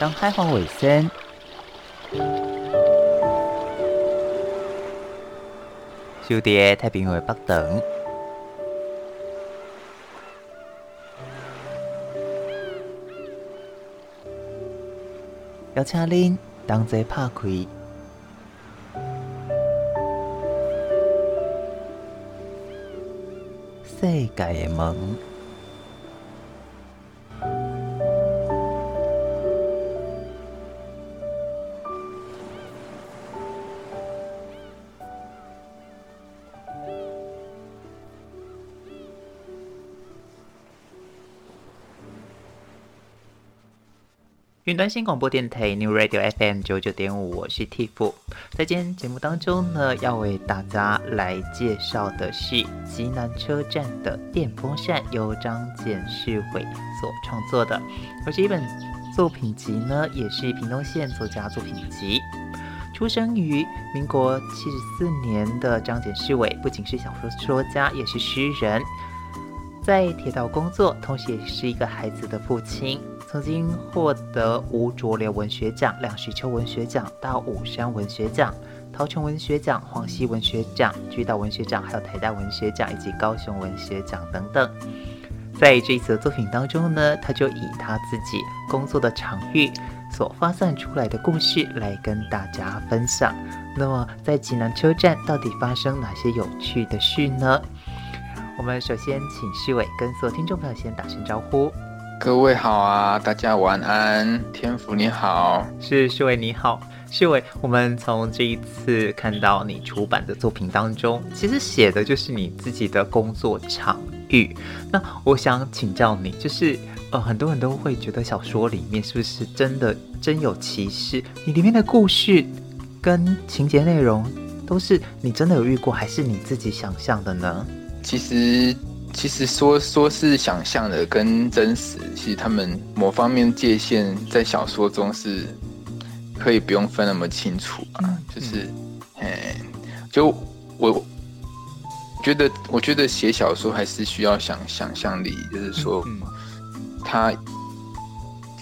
当海黄尾声，收在太平洋的北端，邀请您同齐拍开。世界的门。云端新广播电台 New Radio FM 九九点五，我是 Tiff。在今天节目当中呢，要为大家来介绍的是极南车站的电风扇，由张简世伟所创作的。而这一本作品集呢，也是屏东县作家作品集。出生于民国七十四年的张简世伟，不仅是小说说家，也是诗人，在铁道工作，同时也是一个孩子的父亲。曾经获得吴浊流文学奖、梁实秋文学奖、大武山文学奖、桃琼文学奖、黄溪文学奖、巨岛文学奖，还有台大文学奖以及高雄文学奖等等。在这一次的作品当中呢，他就以他自己工作的场域所发散出来的故事来跟大家分享。那么，在济南车站到底发生哪些有趣的事呢？我们首先请世伟跟所有听众朋友先打声招呼。各位好啊，大家晚安。天福你好，是世伟你好，世伟。我们从这一次看到你出版的作品当中，其实写的就是你自己的工作场域。那我想请教你，就是呃，很多人都会觉得小说里面是不是真的真有其事？你里面的故事跟情节内容都是你真的有遇过，还是你自己想象的呢？其实。其实说说是想象的跟真实，其实他们某方面界限在小说中是可以不用分那么清楚啊。就是，哎，就我觉得，我觉得写小说还是需要想想象力，就是说，他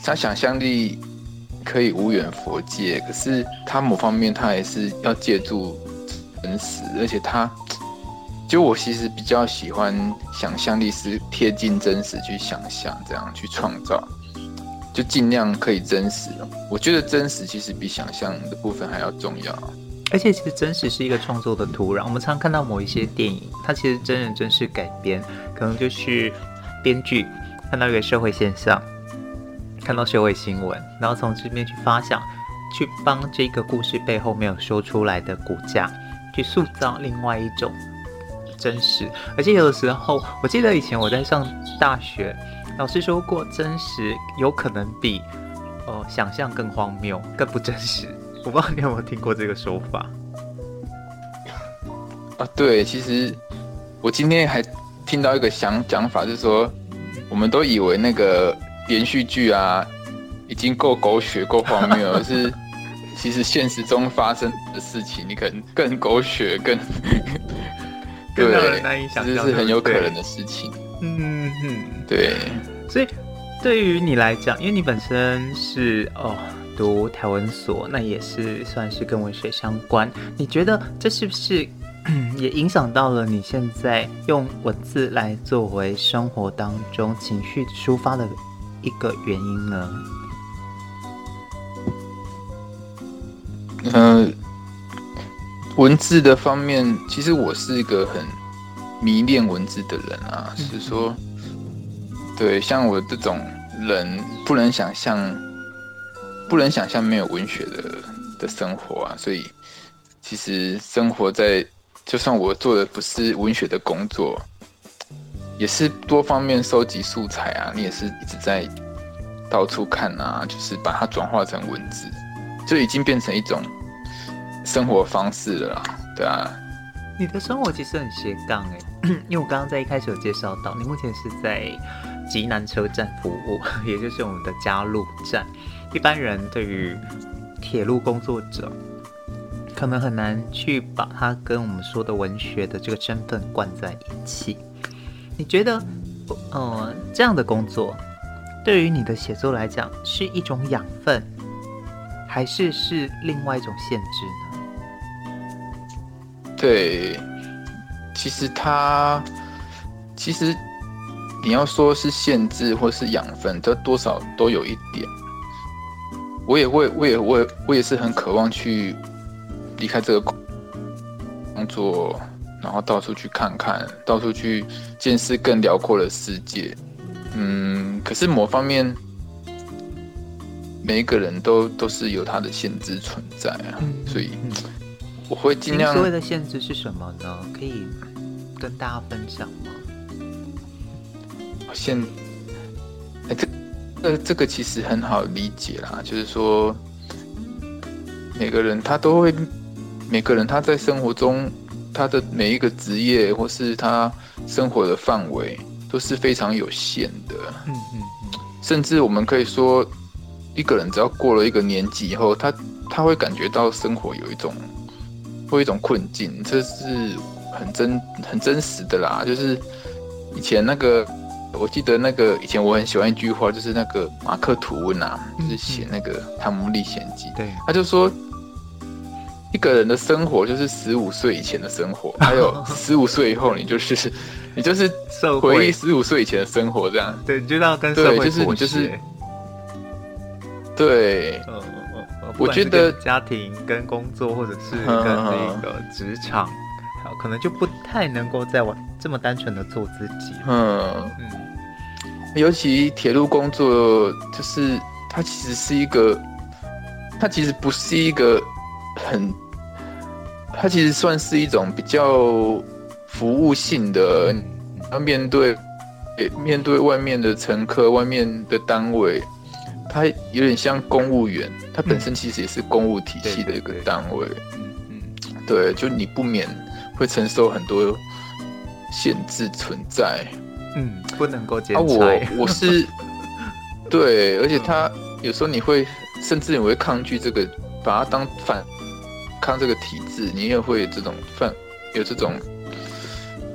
他想象力可以无远佛界，可是他某方面他还是要借助真实，而且他。就我其实比较喜欢想象力是贴近真实去想象，这样去创造，就尽量可以真实。我觉得真实其实比想象的部分还要重要。而且其实真实是一个创作的土壤。我们常看到某一些电影，它其实真人真事改编，可能就是编剧看到一个社会现象，看到社会新闻，然后从这边去发想，去帮这个故事背后没有说出来的骨架，去塑造另外一种。真实，而且有的时候，我记得以前我在上大学，老师说过，真实有可能比呃想象更荒谬、更不真实。我不知道你有没有听过这个说法？啊，对，其实我今天还听到一个想讲法，就是说，我们都以为那个连续剧啊，已经够狗血、够荒谬了，是其实现实中发生的事情，你可能更狗血、更。对，这是很有可能的事情。嗯哼，对。所以对于你来讲，因为你本身是哦读台文所，那也是算是跟文学相关。你觉得这是不是 也影响到了你现在用文字来作为生活当中情绪抒发的一个原因呢？嗯、呃。文字的方面，其实我是一个很迷恋文字的人啊。是说，对，像我这种人，不能想象，不能想象没有文学的的生活啊。所以，其实生活在，就算我做的不是文学的工作，也是多方面收集素材啊。你也是一直在到处看啊，就是把它转化成文字，就已经变成一种。生活方式了啦，对啊，你的生活其实很斜杠哎，因为我刚刚在一开始有介绍到，你目前是在极南车站服务，也就是我们的加路站。一般人对于铁路工作者，可能很难去把它跟我们说的文学的这个身份贯在一起。你觉得，呃，这样的工作对于你的写作来讲是一种养分，还是是另外一种限制呢？对，其实它其实你要说是限制或是养分，这多少都有一点。我也会，我也，我也，我也是很渴望去离开这个工作，然后到处去看看，到处去见识更辽阔的世界。嗯，可是某方面，每一个人都都是有他的限制存在啊，嗯、所以。我会尽量。所谓的限制是什么呢？可以跟大家分享吗？限，哎，这，呃，这个其实很好理解啦，就是说，每个人他都会，每个人他在生活中，他的每一个职业或是他生活的范围都是非常有限的。嗯嗯嗯。甚至我们可以说，一个人只要过了一个年纪以后，他他会感觉到生活有一种。会有一种困境，这是很真很真实的啦。就是以前那个，我记得那个以前我很喜欢一句话，就是那个马克吐温啊，就是写那个《汤姆历险记》。对，他就说，一个人的生活就是十五岁以前的生活，还有十五岁以后，你就是 你就是回忆十五岁以前的生活这样。对，你就要跟社会就是你就是对。我觉得家庭跟工作，或者是跟那个职场，好，可能就不太能够再玩这么单纯的做自己。嗯嗯，尤其铁路工作，就是它其实是一个，它其实不是一个很，它其实算是一种比较服务性的，要面对面对外面的乘客，外面的单位。它有点像公务员，它本身其实也是公务体系的一个单位。嗯嗯，对，就你不免会承受很多限制存在。嗯，不能够兼差。啊，我我是 对，而且他有时候你会甚至你会抗拒这个，把它当反抗这个体制，你也会有这种反有这种。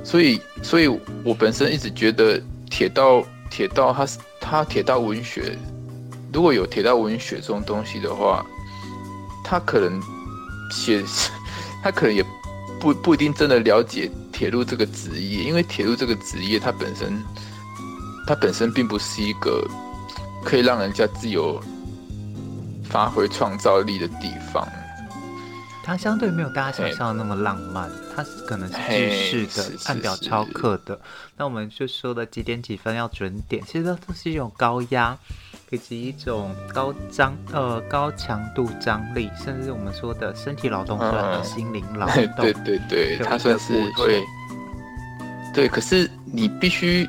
所以，所以我本身一直觉得铁道铁道它是它铁道文学。如果有铁道文学这种东西的话，他可能写，他可能也不不一定真的了解铁路这个职业，因为铁路这个职业它本身，它本身并不是一个可以让人家自由发挥创造力的地方。它相对没有大家想象的那么浪漫，它是可能是制式的、按表超课的。那我们就说的几点几分要准点，其实都是一种高压。以及一种高张呃高强度张力，甚至我们说的身体劳动算的心灵劳动，对对对，它算是会。对，可是你必须，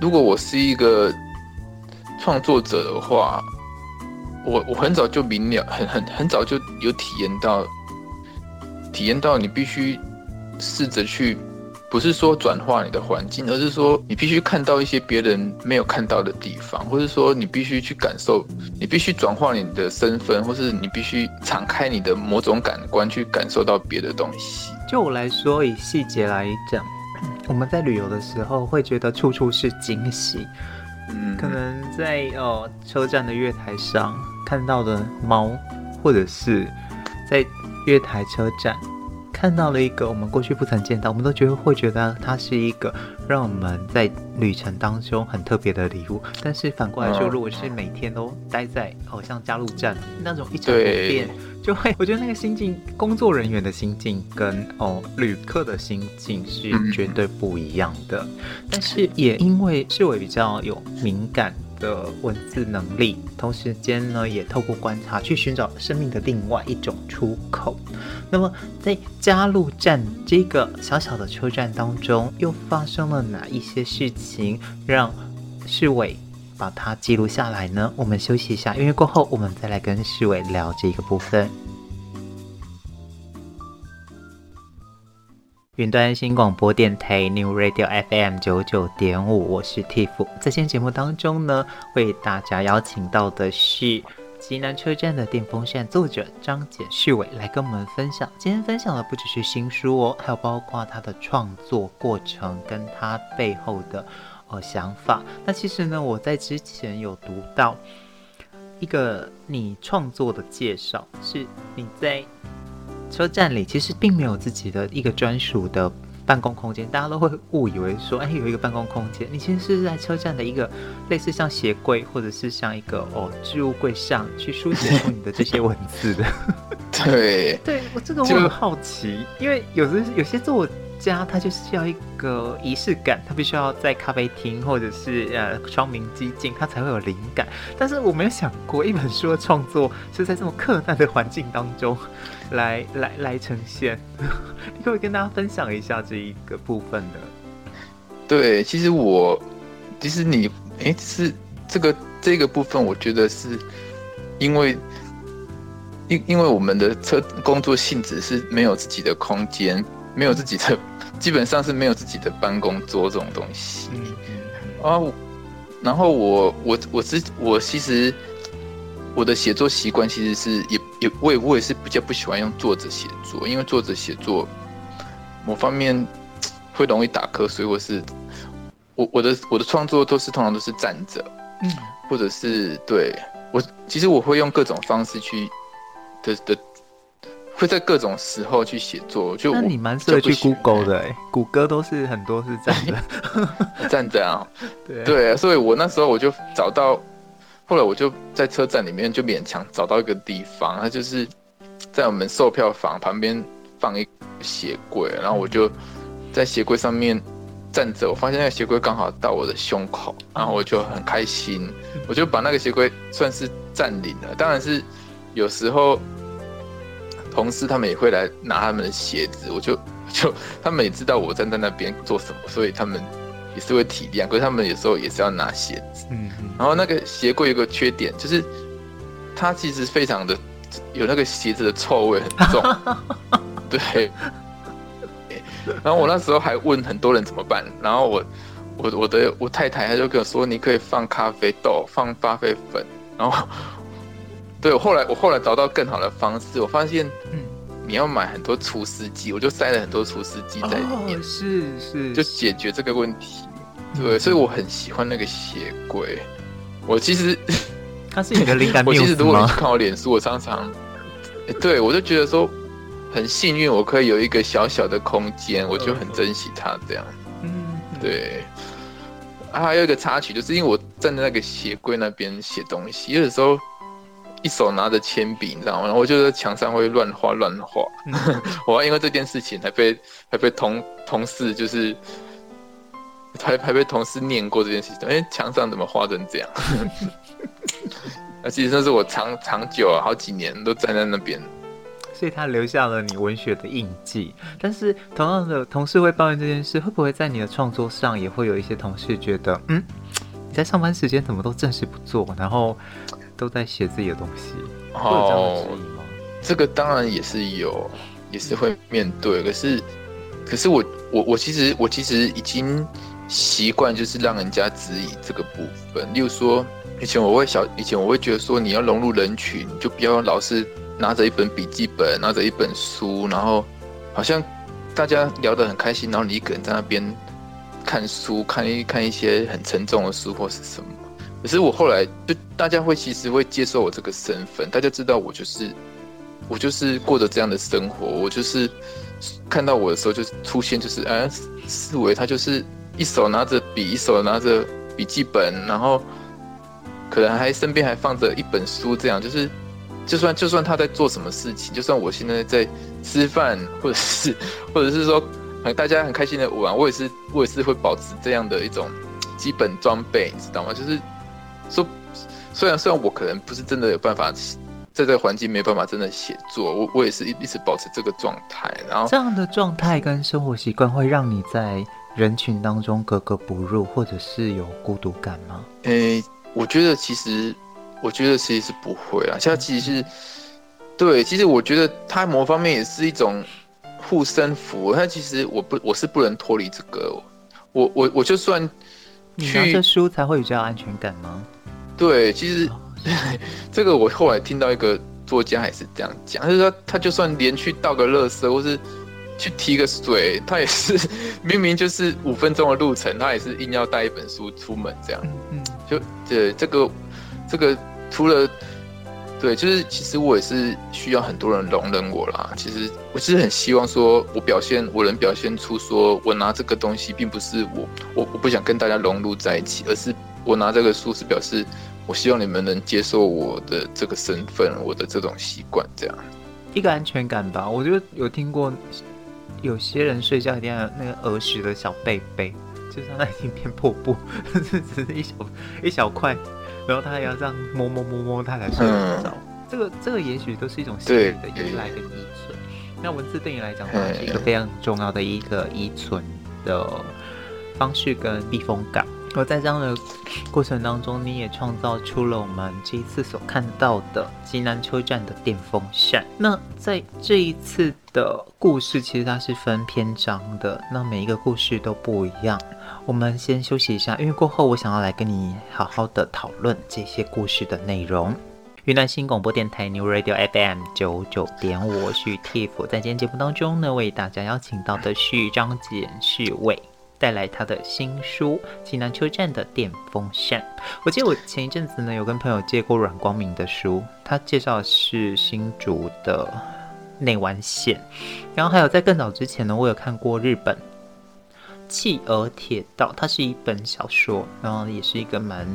如果我是一个创作者的话，我我很早就明了，很很很早就有体验到，体验到你必须试着去。不是说转化你的环境，而是说你必须看到一些别人没有看到的地方，或是说你必须去感受，你必须转化你的身份，或是你必须敞开你的某种感官去感受到别的东西。就我来说，以细节来讲，我们在旅游的时候会觉得处处是惊喜。嗯，可能在哦车站的月台上看到的猫，或者是在月台车站。看到了一个我们过去不曾见到，我们都觉得会觉得它是一个让我们在旅程当中很特别的礼物。但是反过来说，如果是每天都待在好像加入站那种一成不变，就会 我觉得那个心境，工作人员的心境跟哦旅客的心境是绝对不一样的。但是也因为世纬比较有敏感的文字能力，同时间呢，也透过观察去寻找生命的另外一种出口。那么，在加路站这个小小的车站当中，又发生了哪一些事情，让世纬把它记录下来呢？我们休息一下，因为过后，我们再来跟世纬聊这个部分。云端新广播电台 New Radio FM 九九点五，我是 Tiff。在今天节目当中呢，为大家邀请到的是济南车站的电风扇作者张简世伟来跟我们分享。今天分享的不只是新书哦，还有包括他的创作过程跟他背后的呃想法。那其实呢，我在之前有读到一个你创作的介绍，是你在车站里其实并没有自己的一个专属的。办公空间，大家都会误以为说，哎，有一个办公空间，你其实是在车站的一个类似像鞋柜，或者是像一个哦置物柜上去书写出你的这些文字的。对，对我这个我很好奇，因为有时有些作家他就是要一个仪式感，他必须要在咖啡厅或者是呃窗明几净，他才会有灵感。但是我没有想过，一本书的创作是在这么困难的环境当中。来来来呈现，你可以跟大家分享一下这一个部分的？对，其实我，其实你，哎，是这个这个部分，我觉得是因为，因因为我们的车工作性质是没有自己的空间，没有自己的，基本上是没有自己的办公桌这种东西。啊，然后我我我之我其实。我的写作习惯其实是也也我也我也是比较不喜欢用坐着写作，因为坐着写作某方面会容易打瞌睡，或是我我的我的创作都是通常都是站着，嗯，或者是对我其实我会用各种方式去的的会在各种时候去写作，就那你蛮适合去 Google 的哎，谷歌都是很多是站着。站着啊，对对，所以我那时候我就找到。后来我就在车站里面就勉强找到一个地方，它就是在我们售票房旁边放一个鞋柜，然后我就在鞋柜上面站着，我发现那个鞋柜刚好到我的胸口，然后我就很开心，我就把那个鞋柜算是占领了。当然是有时候同事他们也会来拿他们的鞋子，我就 就他们也知道我站在那边做什么，所以他们。也是会体谅，可是他们有时候也是要拿鞋子。嗯，然后那个鞋柜有个缺点，就是它其实非常的有那个鞋子的臭味很重。对。然后我那时候还问很多人怎么办，然后我我我的我太太她就跟我说，你可以放咖啡豆，放咖啡粉。然后对我后来我后来找到更好的方式，我发现嗯。你要买很多除湿机，我就塞了很多除湿机在里面，是、哦、是，是就解决这个问题。对，嗯、所以我很喜欢那个鞋柜。我其实 它是你的灵感，我其实如果你去看我脸书，我常常，对我就觉得说很幸运，我可以有一个小小的空间，我就很珍惜它这样。嗯，对。啊，还有一个插曲，就是因为我站在那个鞋柜那边写东西，有的时候。一手拿着铅笔，你知道吗？然后我就在墙上会乱画乱画，嗯、我还因为这件事情还被还被同同事就是还还被同事念过这件事情。哎、欸，墙上怎么画成这样？那 其实那是我长长久啊，好几年都站在那边，所以他留下了你文学的印记。但是同样的同事会抱怨这件事，会不会在你的创作上也会有一些同事觉得，嗯，你在上班时间怎么都正事不做，然后？都在写自己的东西，哦，这个当然也是有，也是会面对。可是，可是我我我其实我其实已经习惯，就是让人家质疑这个部分。例如说，以前我会小，以前我会觉得说，你要融入人群，就不要老是拿着一本笔记本，拿着一本书，然后好像大家聊得很开心，然后你一个人在那边看书，看一看一些很沉重的书或是什么。可是我后来就大家会其实会接受我这个身份，大家知道我就是我就是过着这样的生活，我就是看到我的时候就出现就是哎，思维他就是一手拿着笔，一手拿着笔记本，然后可能还身边还放着一本书，这样就是就算就算他在做什么事情，就算我现在在吃饭，或者是 或者是说大家很开心的玩，我也是我也是会保持这样的一种基本装备，你知道吗？就是。说，虽然虽然我可能不是真的有办法在这个环境没办法真的写作，我我也是一一直保持这个状态。然后这样的状态跟生活习惯会让你在人群当中格格不入，或者是有孤独感吗？诶、欸，我觉得其实我觉得其实是不会啊。现在其实是对，其实我觉得它某方面也是一种护身符。它其实我不我是不能脱离这个，我我我就算你拿着书才会比较安全感吗？对，其实这个我后来听到一个作家也是这样讲，就是说他就算连去倒个垃圾，或是去提个水，他也是明明就是五分钟的路程，他也是硬要带一本书出门这样。嗯，就对这个这个除了。对，就是其实我也是需要很多人容忍我啦。其实我是很希望说，我表现我能表现出说，我拿这个东西并不是我我我不想跟大家融入在一起，而是我拿这个书是表示，我希望你们能接受我的这个身份，我的这种习惯，这样一个安全感吧。我觉得有听过有些人睡觉一定要有那个儿时的小被被，就算他已经变破布，但 是只是一小一小块。然后他还要这样摸摸摸摸，他才睡得着。这个这个也许都是一种心理的依赖跟依存。那文字对你来讲的话，是一个非常重要的一个依存的方式跟避风港。而在这样的过程当中，你也创造出了我们这一次所看到的极南车站的电风扇。那在这一次的故事，其实它是分篇章的，那每一个故事都不一样。我们先休息一下，因为过后我想要来跟你好好的讨论这些故事的内容。云南新广播电台 New Radio FM 九九点五，我是 Tiff，在今天节目当中呢，为大家邀请到的是张简世伟，带来他的新书《济南车站的电风扇》。我记得我前一阵子呢，有跟朋友借过阮光明的书，他介绍的是新竹的内湾线，然后还有在更早之前呢，我有看过日本。企鹅铁道，它是一本小说，然后也是一个蛮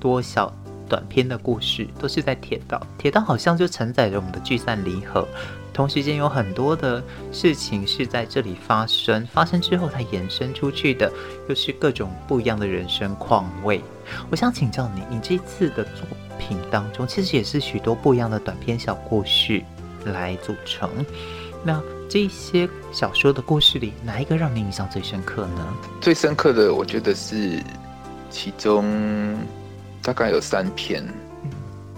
多小短篇的故事，都是在铁道。铁道好像就承载着我们的聚散离合，同时间有很多的事情是在这里发生，发生之后才延伸出去的，又是各种不一样的人生况味。我想请教你，你这次的作品当中，其实也是许多不一样的短篇小故事来组成，那。这些小说的故事里，哪一个让你印象最深刻呢？最深刻的，我觉得是其中大概有三篇，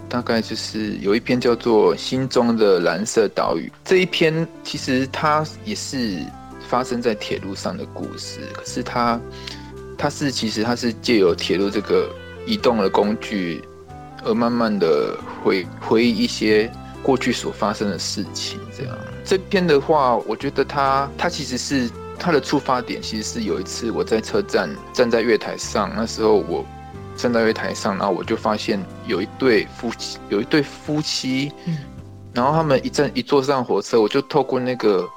大概就是有一篇叫做《心中的蓝色岛屿》。这一篇其实它也是发生在铁路上的故事，可是它它是其实它是借由铁路这个移动的工具，而慢慢的回回忆一些。过去所发生的事情，这样这篇的话，我觉得他他其实是他的出发点，其实是有一次我在车站站在月台上，那时候我站在月台上，然后我就发现有一对夫妻，有一对夫妻，然后他们一站一坐上火车，我就透过那个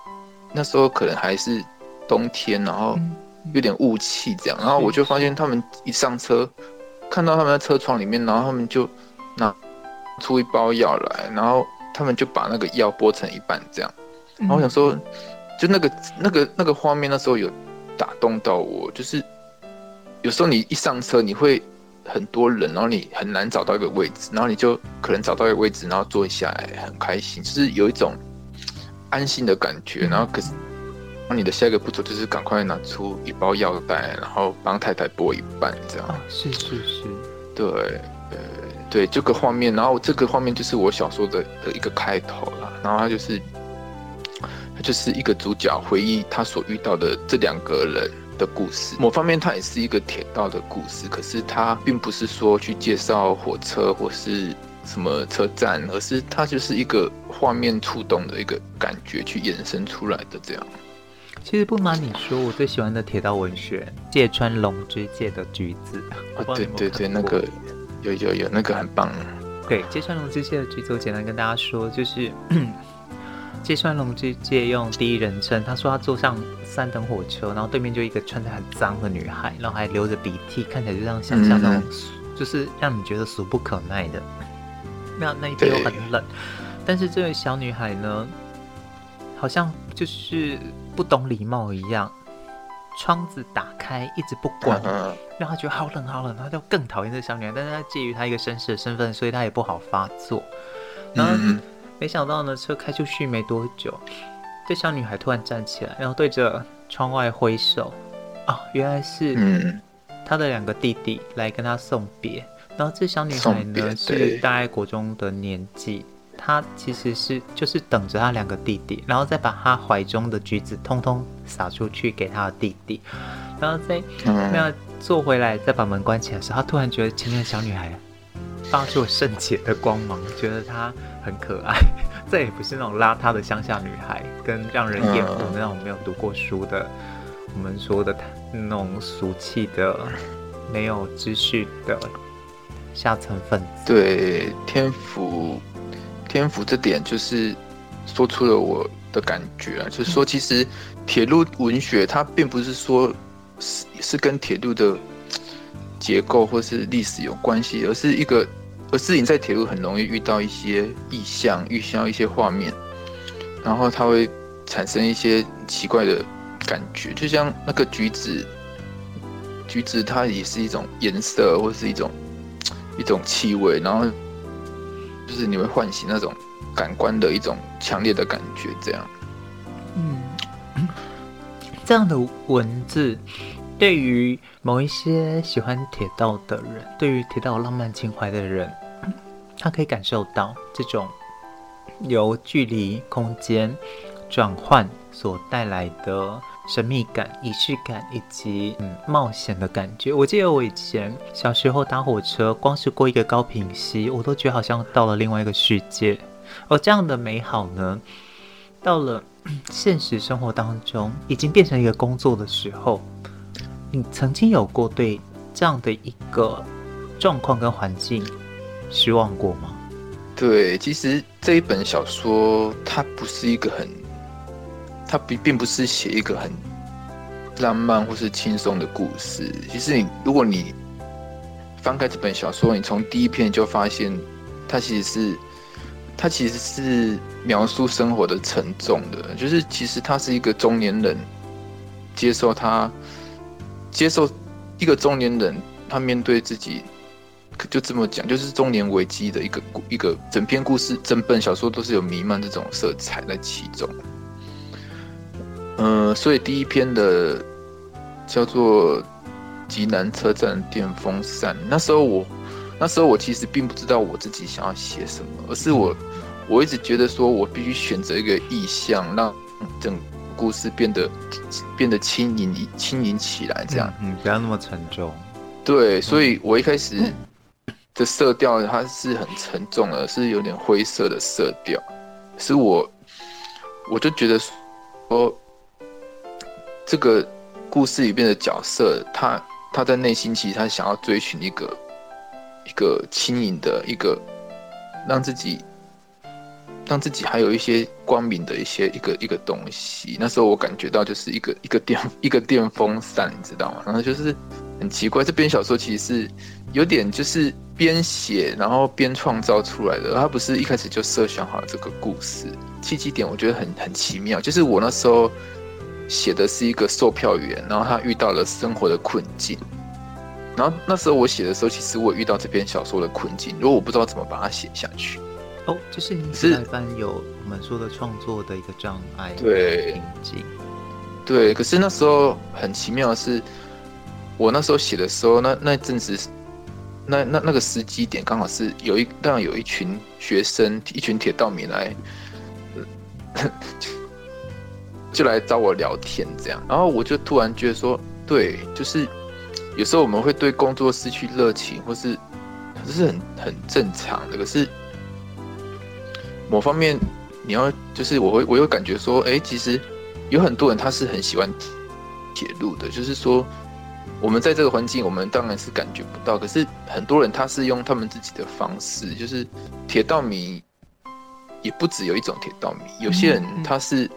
那时候可能还是冬天，然后有点雾气这样，然后我就发现他们一上车，看到他们在车窗里面，然后他们就拿出一包药来，然后。他们就把那个药剥成一半这样，然后我想说，就那个那个那个画面，那时候有打动到我。就是有时候你一上车，你会很多人，然后你很难找到一个位置，然后你就可能找到一个位置，然后坐下来很开心，就是有一种安心的感觉。然后可是，那你的下一个步骤就是赶快拿出一包药袋，然后帮太太剥一半这样。啊，是是是，对。呃对这个画面，然后这个画面就是我小说的的一个开头了。然后他就是，他就是一个主角回忆他所遇到的这两个人的故事。某方面，它也是一个铁道的故事，可是它并不是说去介绍火车或是什么车站，而是它就是一个画面触动的一个感觉去衍生出来的这样。其实不瞒你说，我最喜欢的铁道文学《芥川龙之介的橘子》。哦，对对对，那个。有有有，那个很棒。对，芥川龙之介的橘子，我，简单跟大家说，就是芥川龙之介用第一人称，他说他坐上三等火车，然后对面就一个穿的很脏的女孩，然后还流着鼻涕，看起来就这样想象那种，就是让你觉得俗不可耐的。那那一天又很冷，但是这位小女孩呢，好像就是不懂礼貌一样。窗子打开，一直不关，让他觉得好冷好冷，他就更讨厌这小女孩。但是她介于她一个绅士的身份，所以他也不好发作。然后没想到呢，车开出去没多久，这小女孩突然站起来，然后对着窗外挥手。啊，原来是她的两个弟弟来跟她送别。然后这小女孩呢，是大概国中的年纪。她其实是就是等着她两个弟弟，然后再把她怀中的橘子通通撒出去给她的弟弟，然后再那样坐回来，再把门关起来的时候，她突然觉得前面的小女孩发出圣洁的光芒，觉得她很可爱，这也不是那种邋遢的乡下女孩，跟让人厌恶的那种没有读过书的，我们说的那种俗气的、没有知识的下层分子。对，天府，天府这点就是说出了我的感觉啊，就是说，其实铁路文学它并不是说是是跟铁路的结构或是历史有关系，而是一个。而是你在铁路很容易遇到一些意象，遇到一些画面，然后它会产生一些奇怪的感觉，就像那个橘子，橘子它也是一种颜色，或是一种一种气味，然后就是你会唤醒那种感官的一种强烈的感觉，这样。嗯，这样的文字。对于某一些喜欢铁道的人，对于铁道浪漫情怀的人，他可以感受到这种由距离、空间转换所带来的神秘感、仪式感以及嗯冒险的感觉。我记得我以前小时候搭火车，光是过一个高屏溪，我都觉得好像到了另外一个世界。而这样的美好呢，到了现实生活当中，已经变成一个工作的时候。你曾经有过对这样的一个状况跟环境失望过吗？对，其实这一本小说它不是一个很，它并并不是写一个很浪漫或是轻松的故事。其实你如果你翻开这本小说，你从第一篇就发现，它其实是它其实是描述生活的沉重的，就是其实他是一个中年人接受他。接受一个中年人，他面对自己，就这么讲，就是中年危机的一个一个整篇故事，整本小说都是有弥漫这种色彩在其中。嗯、所以第一篇的叫做《极南车站电风扇》，那时候我那时候我其实并不知道我自己想要写什么，而是我我一直觉得说我必须选择一个意象，让整。故事变得变得轻盈轻盈起来，这样，嗯，不要那么沉重。对，所以我一开始的色调它是很沉重的，是有点灰色的色调。是我，我就觉得说，这个故事里面的角色，他他在内心其实他想要追寻一个一个轻盈的一个让自己。让自己还有一些光明的一些一个一个东西。那时候我感觉到就是一个 一个电一个电风扇，你知道吗？然后就是很奇怪，这篇小说其实是有点就是边写然后边创造出来的。它不是一开始就设想好这个故事。契机点我觉得很 很奇妙，就是我那时候写的是一个售票员，然后他遇到了生活的困境。然后那时候我写的时候，其实我遇到这篇小说的困境，如果我不知道怎么把它写下去。哦，就是你是一般有我们说的创作的一个障碍，对瓶颈，对。可是那时候很奇妙的是，我那时候写的时候，那那阵子，那那那个时机点刚好是有一，当然有一群学生，一群铁道迷来，就就来找我聊天这样，然后我就突然觉得说，对，就是有时候我们会对工作失去热情，或是这是很很正常的，可是。某方面，你要就是我会我有感觉说，哎、其实有很多人他是很喜欢铁路的，就是说我们在这个环境，我们当然是感觉不到。可是很多人他是用他们自己的方式，就是铁道迷也不只有一种铁道迷，有些人他是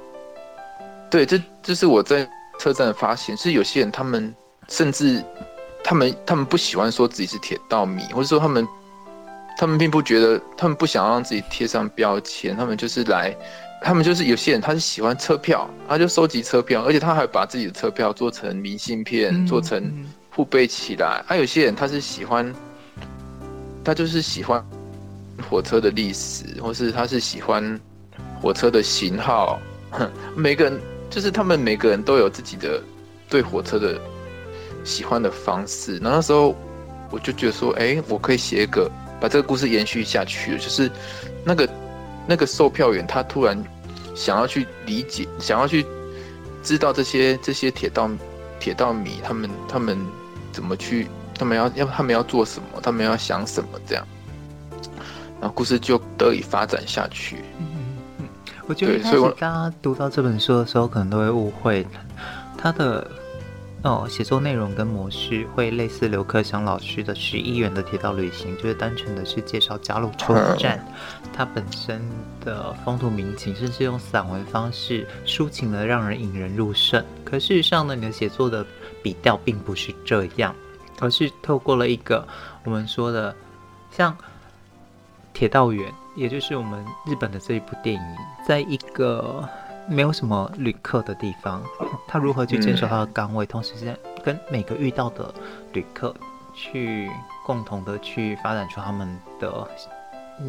对，这这是我在车站发现，是有些人他们甚至他们他们不喜欢说自己是铁道迷，或者说他们。他们并不觉得，他们不想让自己贴上标签，他们就是来，他们就是有些人他是喜欢车票，他就收集车票，而且他还把自己的车票做成明信片，嗯、做成互背起来。还、啊、有些人他是喜欢，他就是喜欢火车的历史，或是他是喜欢火车的型号。每个人就是他们每个人都有自己的对火车的喜欢的方式。然后那时候我就觉得说，哎、欸，我可以写一个。把这个故事延续下去，就是那个那个售票员，他突然想要去理解，想要去知道这些这些铁道铁道迷他们他们怎么去，他们要要他们要做什么，他们要想什么这样，然后故事就得以发展下去。嗯我觉得一开始大家读到这本书的时候，可能都会误会他的哦写作内容跟模式会类似刘克祥老师的《十一元的铁道旅行》，就是单纯的是介绍加路车站它本身的风土民情，甚至用散文方式抒情的让人引人入胜。可事实上呢，你的写作的笔调并不是这样，而是透过了一个我们说的像铁道员。也就是我们日本的这一部电影，在一个没有什么旅客的地方，他如何去坚守他的岗位，嗯、同时间跟每个遇到的旅客去共同的去发展出他们的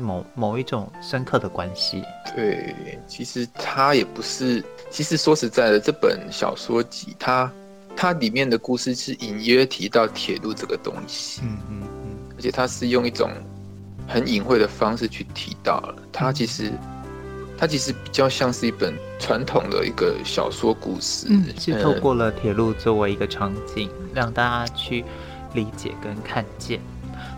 某某一种深刻的关系。对，其实他也不是，其实说实在的，这本小说集，它它里面的故事是隐约提到铁路这个东西，嗯嗯嗯，而且它是用一种。很隐晦的方式去提到了，它其实，它其实比较像是一本传统的一个小说故事，嗯，是透过了铁路作为一个场景，让大家去理解跟看见。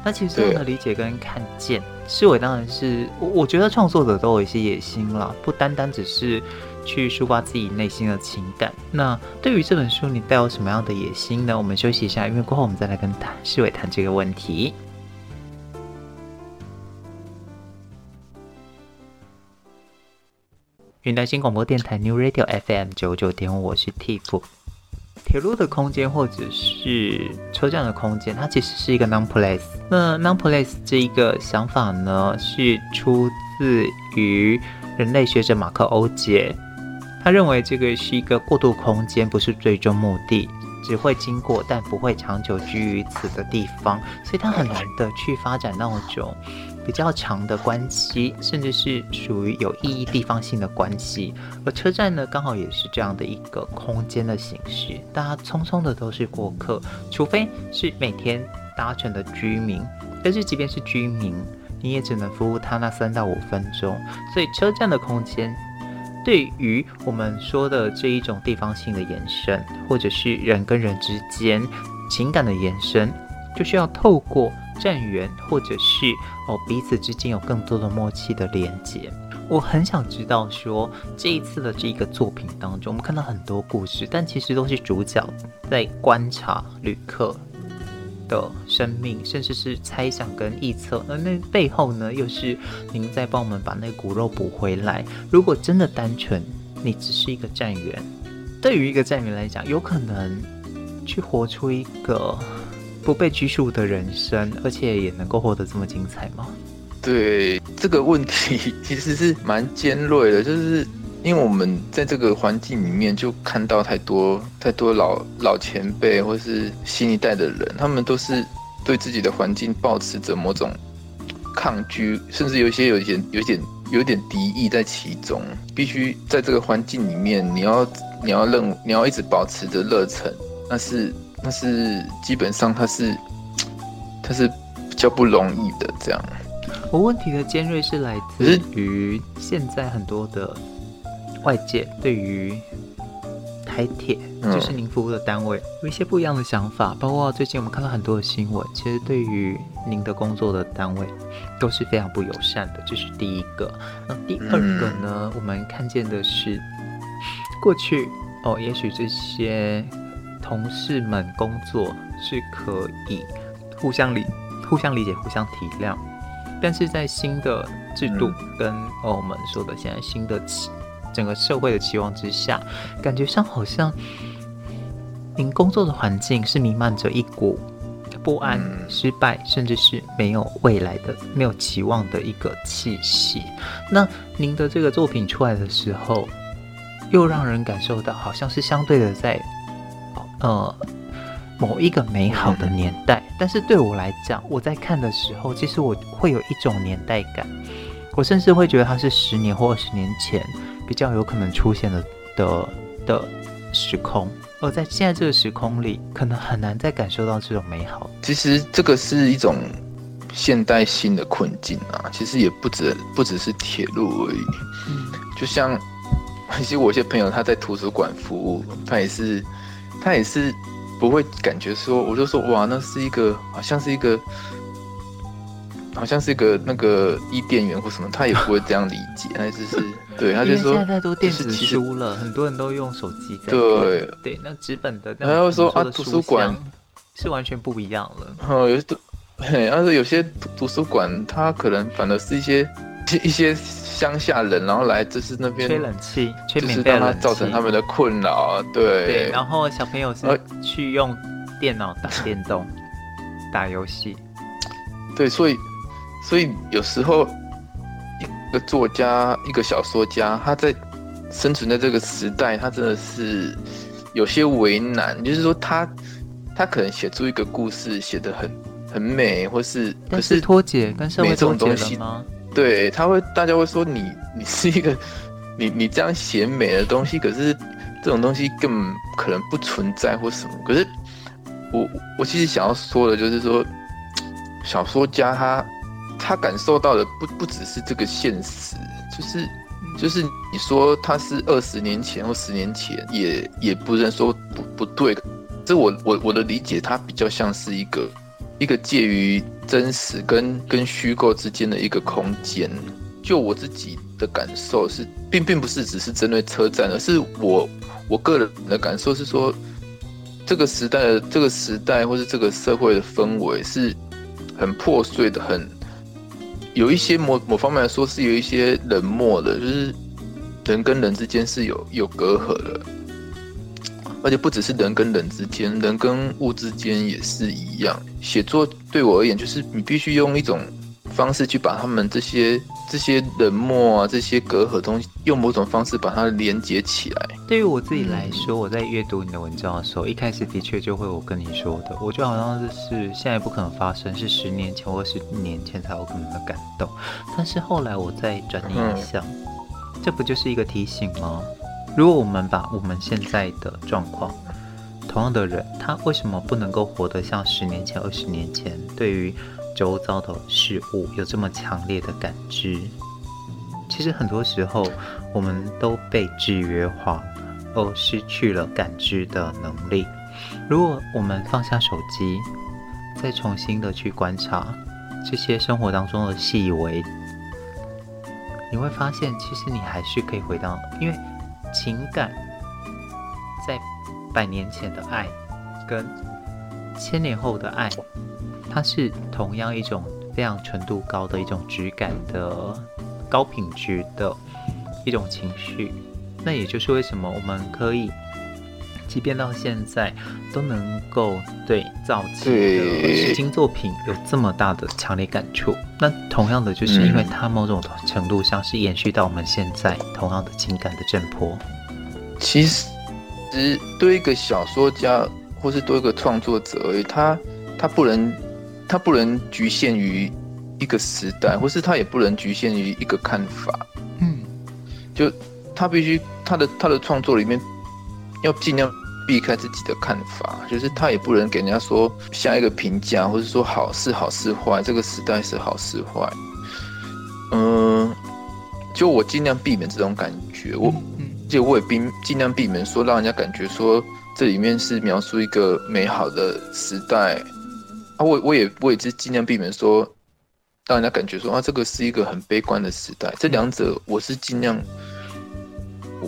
那其实这样的理解跟看见，是我当然是我，我觉得创作者都有一些野心了，不单单只是去抒发自己内心的情感。那对于这本书，你带有什么样的野心呢？我们休息一下，因为过后我们再来跟谭诗伟谈这个问题。云南新广播电台 New Radio FM 九九点五，我是 Tiff。铁路的空间或者是车站的空间，它其实是一个 non-place。那 non-place 这一个想法呢，是出自于人类学者马克欧杰。他认为这个是一个过渡空间，不是最终目的，只会经过，但不会长久居于此的地方。所以它很难的去发展那种。比较长的关系，甚至是属于有意义地方性的关系，而车站呢，刚好也是这样的一个空间的形式。大家匆匆的都是过客，除非是每天搭乘的居民，但是即便是居民，你也只能服务他那三到五分钟。所以车站的空间，对于我们说的这一种地方性的延伸，或者是人跟人之间情感的延伸，就需要透过。站员，或者是哦彼此之间有更多的默契的连接。我很想知道说，这一次的这一个作品当中，我们看到很多故事，但其实都是主角在观察旅客的生命，甚至是猜想跟臆测。而那背后呢，又是您在帮我们把那骨肉补回来。如果真的单纯，你只是一个站员，对于一个站员来讲，有可能去活出一个。不被拘束的人生，而且也能够活得这么精彩吗？对，这个问题其实是蛮尖锐的，就是因为我们在这个环境里面就看到太多太多老老前辈或是新一代的人，他们都是对自己的环境保持着某种抗拒，甚至有些有点有点有点敌意在其中。必须在这个环境里面，你要你要认你要一直保持着热忱，那是。但是基本上它是，它是比较不容易的这样。我问题的尖锐是来自于现在很多的外界对于台铁，就是您服务的单位，有一些不一样的想法。包括最近我们看到很多的新闻，其实对于您的工作的单位都是非常不友善的。这是第一个。那第二个呢？我们看见的是过去哦，也许这些。同事们工作是可以互相理、互相理解、互相体谅，但是在新的制度跟我们说的现在新的期整个社会的期望之下，感觉上好像您工作的环境是弥漫着一股不安、失败，甚至是没有未来的、没有期望的一个气息。那您的这个作品出来的时候，又让人感受到好像是相对的在。呃，某一个美好的年代，但是对我来讲，我在看的时候，其实我会有一种年代感，我甚至会觉得它是十年或二十年前比较有可能出现的的的时空，而在现在这个时空里，可能很难再感受到这种美好。其实这个是一种现代性的困境啊，其实也不止不只是铁路而已，嗯，就像 其实我一些朋友他在图书馆服务，他也是。他也是不会感觉说，我就说哇，那是一个好像是一个好像是一个那个伊甸园或什么，他也不会这样理解，他只是 对，他就说现在太多电子书了，很多人都用手机在对对，那纸本的，然后说啊，图书馆是完全不一样了。哦，有些嘿，但是有些图书馆，它可能反而是一些一些乡下人，然后来就是那边吹冷气，吹就是让他造成他们的困扰，对。对，然后小朋友是去用电脑打电动、打游戏，对，所以。所以有时候，一个作家、一个小说家，他在生存在这个时代，他真的是有些为难。就是说他，他他可能写出一个故事，写得很很美，或是可是脱节跟社会脱节了吗？对，他会大家会说你 你是一个你你这样写美的东西，可是这种东西根本可能不存在或什么。可是我我其实想要说的就是说，小说家他。他感受到的不不只是这个现实，就是就是你说他是二十年前或十年前，也也不能说不不对。这我我我的理解，它比较像是一个一个介于真实跟跟虚构之间的一个空间。就我自己的感受是，并并不是只是针对车站，而是我我个人的感受是说，这个时代的这个时代或是这个社会的氛围是很破碎的，很。有一些某某方面来说是有一些冷漠的，就是人跟人之间是有有隔阂的，而且不只是人跟人之间，人跟物之间也是一样。写作对我而言，就是你必须用一种方式去把他们这些这些冷漠啊，这些隔阂东西，用某种方式把它连接起来。对于我自己来说，我在阅读你的文章的时候，一开始的确就会我跟你说的，我觉得好像是现在不可能发生，是十年前或十年前才有可能的感动。但是后来我再转念一想，嗯，这不就是一个提醒吗？如果我们把我们现在的状况，同样的人，他为什么不能够活得像十年前、二十年前，对于周遭的事物有这么强烈的感知。其实很多时候，我们都被制约化，而失去了感知的能力。如果我们放下手机，再重新的去观察这些生活当中的细微，你会发现，其实你还是可以回到，因为情感在百年前的爱，跟千年后的爱。它是同样一种非常纯度高的一种质感的高品质的一种情绪，那也就是为什么我们可以，即便到现在都能够对早期的诗经作品有这么大的强烈感触。那同样的，就是因为它某种程度上是延续到我们现在同样的情感的震波。其实，对一个小说家或是对一个创作者而已，他他不能。他不能局限于一个时代，或是他也不能局限于一个看法。嗯，就他必须他的他的创作里面要尽量避开自己的看法，就是他也不能给人家说下一个评价，或者说好是好是坏，这个时代是好是坏。嗯，就我尽量避免这种感觉，我就我也并尽量避免说让人家感觉说这里面是描述一个美好的时代。啊，我我也我也是尽量避免说，让人家感觉说啊，这个是一个很悲观的时代。这两者我是尽量，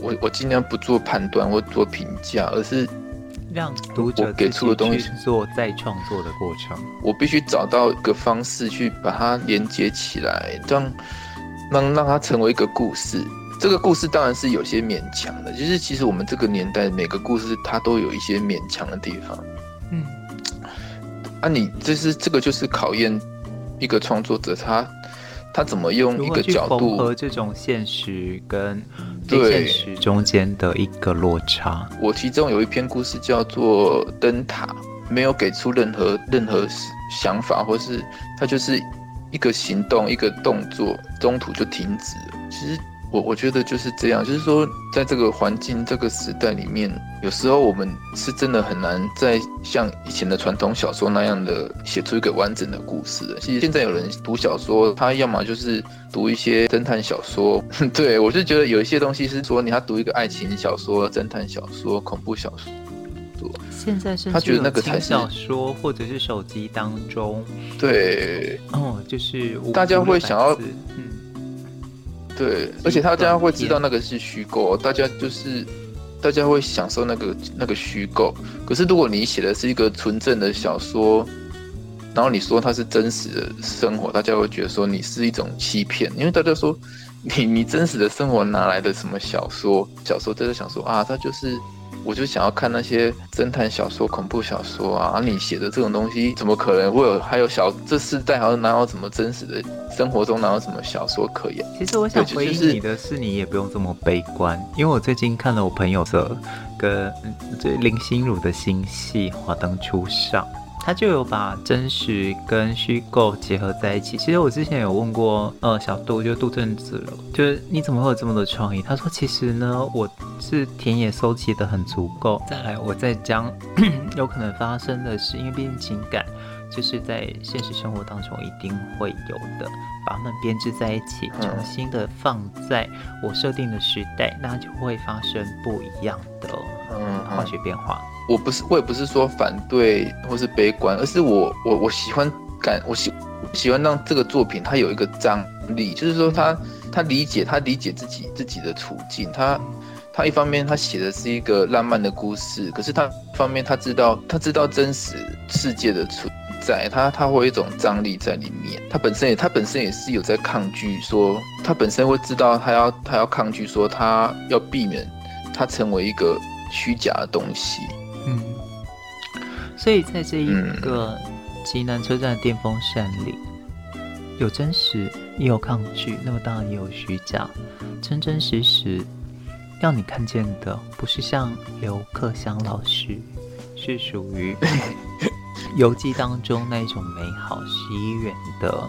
我我尽量不做判断或做评价，而是让读者给出的东西做再创作的过程。我必须找到一个方式去把它连接起来，让让让它成为一个故事。这个故事当然是有些勉强的，就是其实我们这个年代每个故事它都有一些勉强的地方。嗯。那、啊、你这是这个就是考验一个创作者他他怎么用一个角度和这种现实跟对现实中间的一个落差。我其中有一篇故事叫做《灯塔》，没有给出任何任何想法，或是他就是一个行动一个动作中途就停止了。其实。我我觉得就是这样，就是说，在这个环境、这个时代里面，有时候我们是真的很难再像以前的传统小说那样的写出一个完整的故事。其实现在有人读小说，他要么就是读一些侦探小说，对，我就觉得有一些东西是说，你要读一个爱情小说、侦探小说、恐怖小说，多。现在是他觉得那个才是小说或者是手机当中，对，哦，就是大家会想要，嗯，对，而且大家会知道那个是虚构，大家就是大家会享受那个那个虚构。可是如果你写的是一个纯正的小说，然后你说它是真实的生活，大家会觉得说你是一种欺骗，因为大家说。你你真实的生活哪来的什么小说？小说大家想说啊，它就是，我就想要看那些侦探小说、恐怖小说啊。啊你写的这种东西，怎么可能会有？还有小这世代好像哪有什么真实的生活中哪有什么小说可言？其实我想回应你的是，你也不用这么悲观，因为我最近看了我朋友的跟这林心如的新戏《华灯初上》。他就有把真实跟虚构结合在一起。其实我之前有问过，呃，小杜，就杜正子了，就是你怎么会有这么多创意？他说，其实呢，我是田野收集的很足够，再来我再将 有可能发生的事，因为毕竟情感就是在现实生活当中一定会有的，把它们编织在一起，重新的放在我设定的时代，那就会发生不一样的嗯化学变化。我不是，我也不是说反对或是悲观，而是我我我喜欢感，我喜喜欢让这个作品它有一个张力，就是说他他理解他理解自己自己的处境，他他一方面他写的是一个浪漫的故事，可是他方面他知道他知道真实世界的存在，他他会有一种张力在里面，他本身也他本身也是有在抗拒说，他本身会知道他要他要抗拒说他要避免他成为一个虚假的东西。嗯，所以在这一个极南车站的电风扇里，有真实也有抗拒，那么当然也有虚假，真真实实让你看见的，不是像刘克襄老师，是属于 游记当中那一种美好十一元的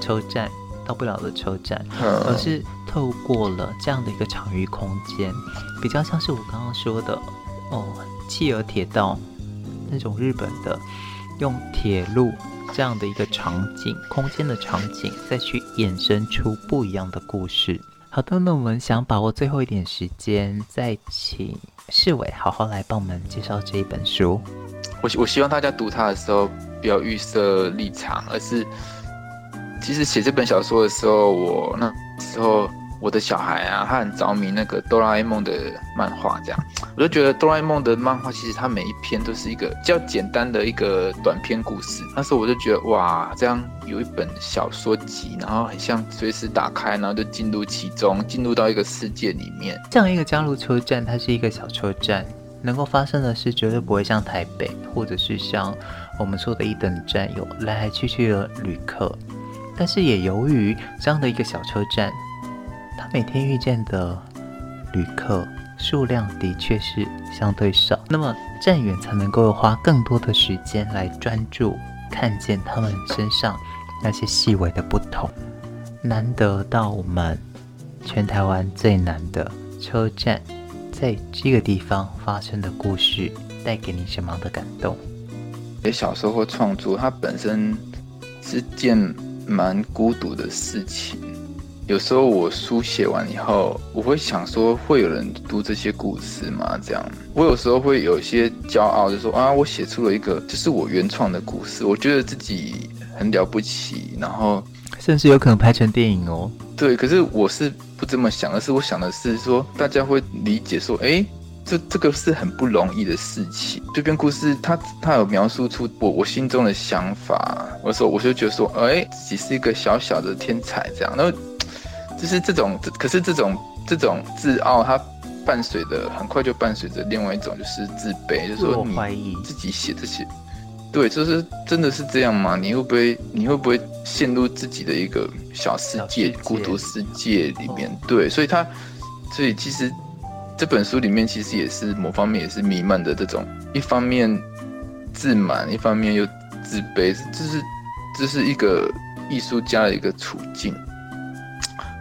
车站，到不了的车站，而是透过了这样的一个场域空间，比较像是我刚刚说的哦。企鹅铁道那种日本的用铁路这样的一个场景空间的场景，再去衍生出不一样的故事。好的，那我们想把握最后一点时间，再请世伟好好来帮我们介绍这一本书。我我希望大家读它的时候不要预设立场，而是其实写这本小说的时候，我那时候。我的小孩啊，他很着迷那个哆啦 A 梦的漫画，这样我就觉得哆啦 A 梦的漫画其实它每一篇都是一个比较简单的一个短篇故事。那时候我就觉得哇，这样有一本小说集，然后很像随时打开，然后就进入其中，进入到一个世界里面。这样一个加禄车站，它是一个小车站，能够发生的事绝对不会像台北，或者是像我们说的一等站有来来去去的旅客。但是也由于这样的一个小车站。他每天遇见的旅客数量的确是相对少，那么站员才能够花更多的时间来专注看见他们身上那些细微的不同。难得到我们全台湾最难的车站，在这个地方发生的故事，带给你什么样的感动？写小说或创作，它本身是件蛮孤独的事情。有时候我书写完以后，我会想说，会有人读这些故事吗？这样，我有时候会有一些骄傲，就说啊，我写出了一个就是我原创的故事，我觉得自己很了不起，然后甚至有可能拍成电影哦。对，可是我是不这么想，而是我想的是说，大家会理解说，哎，这这个是很不容易的事情。这篇故事，它它有描述出我我心中的想法，我说我就觉得说，哎，自己是一个小小的天才，这样，然后。就是这种，可是这种这种自傲，它伴随的很快就伴随着另外一种，就是自卑，就是说你自己写这些，对，就是真的是这样吗？你会不会你会不会陷入自己的一个小世界、孤独世界里面？对，所以他，所以其实这本书里面其实也是某方面也是弥漫的这种，一方面自满，一方面又自卑，这是这是一个艺术家的一个处境。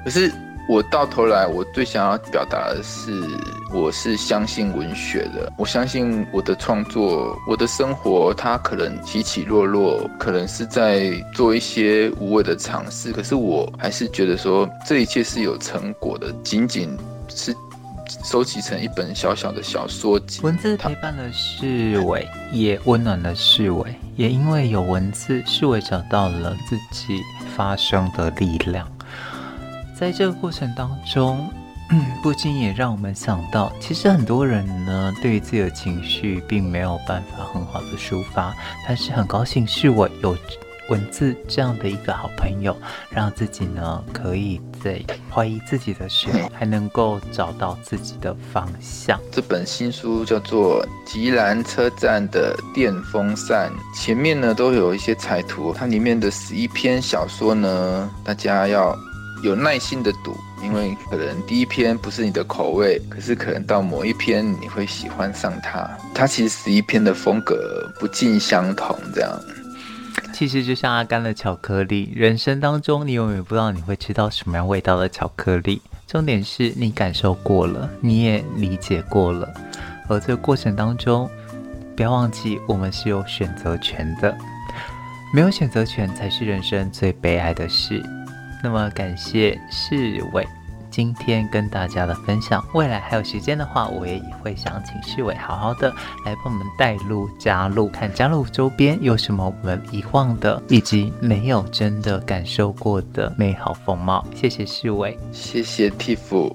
可是我到头来，我最想要表达的是，我是相信文学的。我相信我的创作，我的生活，它可能起起落落，可能是在做一些无谓的尝试。可是我还是觉得说，这一切是有成果的，仅仅是收集成一本小小的小说集。文字陪伴了世纬，也温暖了世纬，也因为有文字，世纬找到了自己发声的力量。在这个过程当中，嗯，不禁也让我们想到，其实很多人呢，对于自己的情绪并没有办法很好的抒发，但是很高兴是我有。文字这样的一个好朋友，让自己呢可以在怀疑自己的时候，还能够找到自己的方向。这本新书叫做《吉兰车站的电风扇》，前面呢都有一些彩图。它里面的十一篇小说呢，大家要有耐心的读，因为可能第一篇不是你的口味，可是可能到某一篇你会喜欢上它。它其实十一篇的风格不尽相同，这样。其实就像阿甘的巧克力，人生当中你永远不知道你会吃到什么样味道的巧克力。重点是你感受过了，你也理解过了，而这个过程当中，不要忘记我们是有选择权的，没有选择权才是人生最悲哀的事。那么感谢世伟。今天跟大家的分享，未来还有时间的话，我也会想请世伟好好的来帮我们带路、加路，看加路周边有什么我们遗忘的，以及没有真的感受过的美好风貌。谢谢世伟，谢谢 Tiff。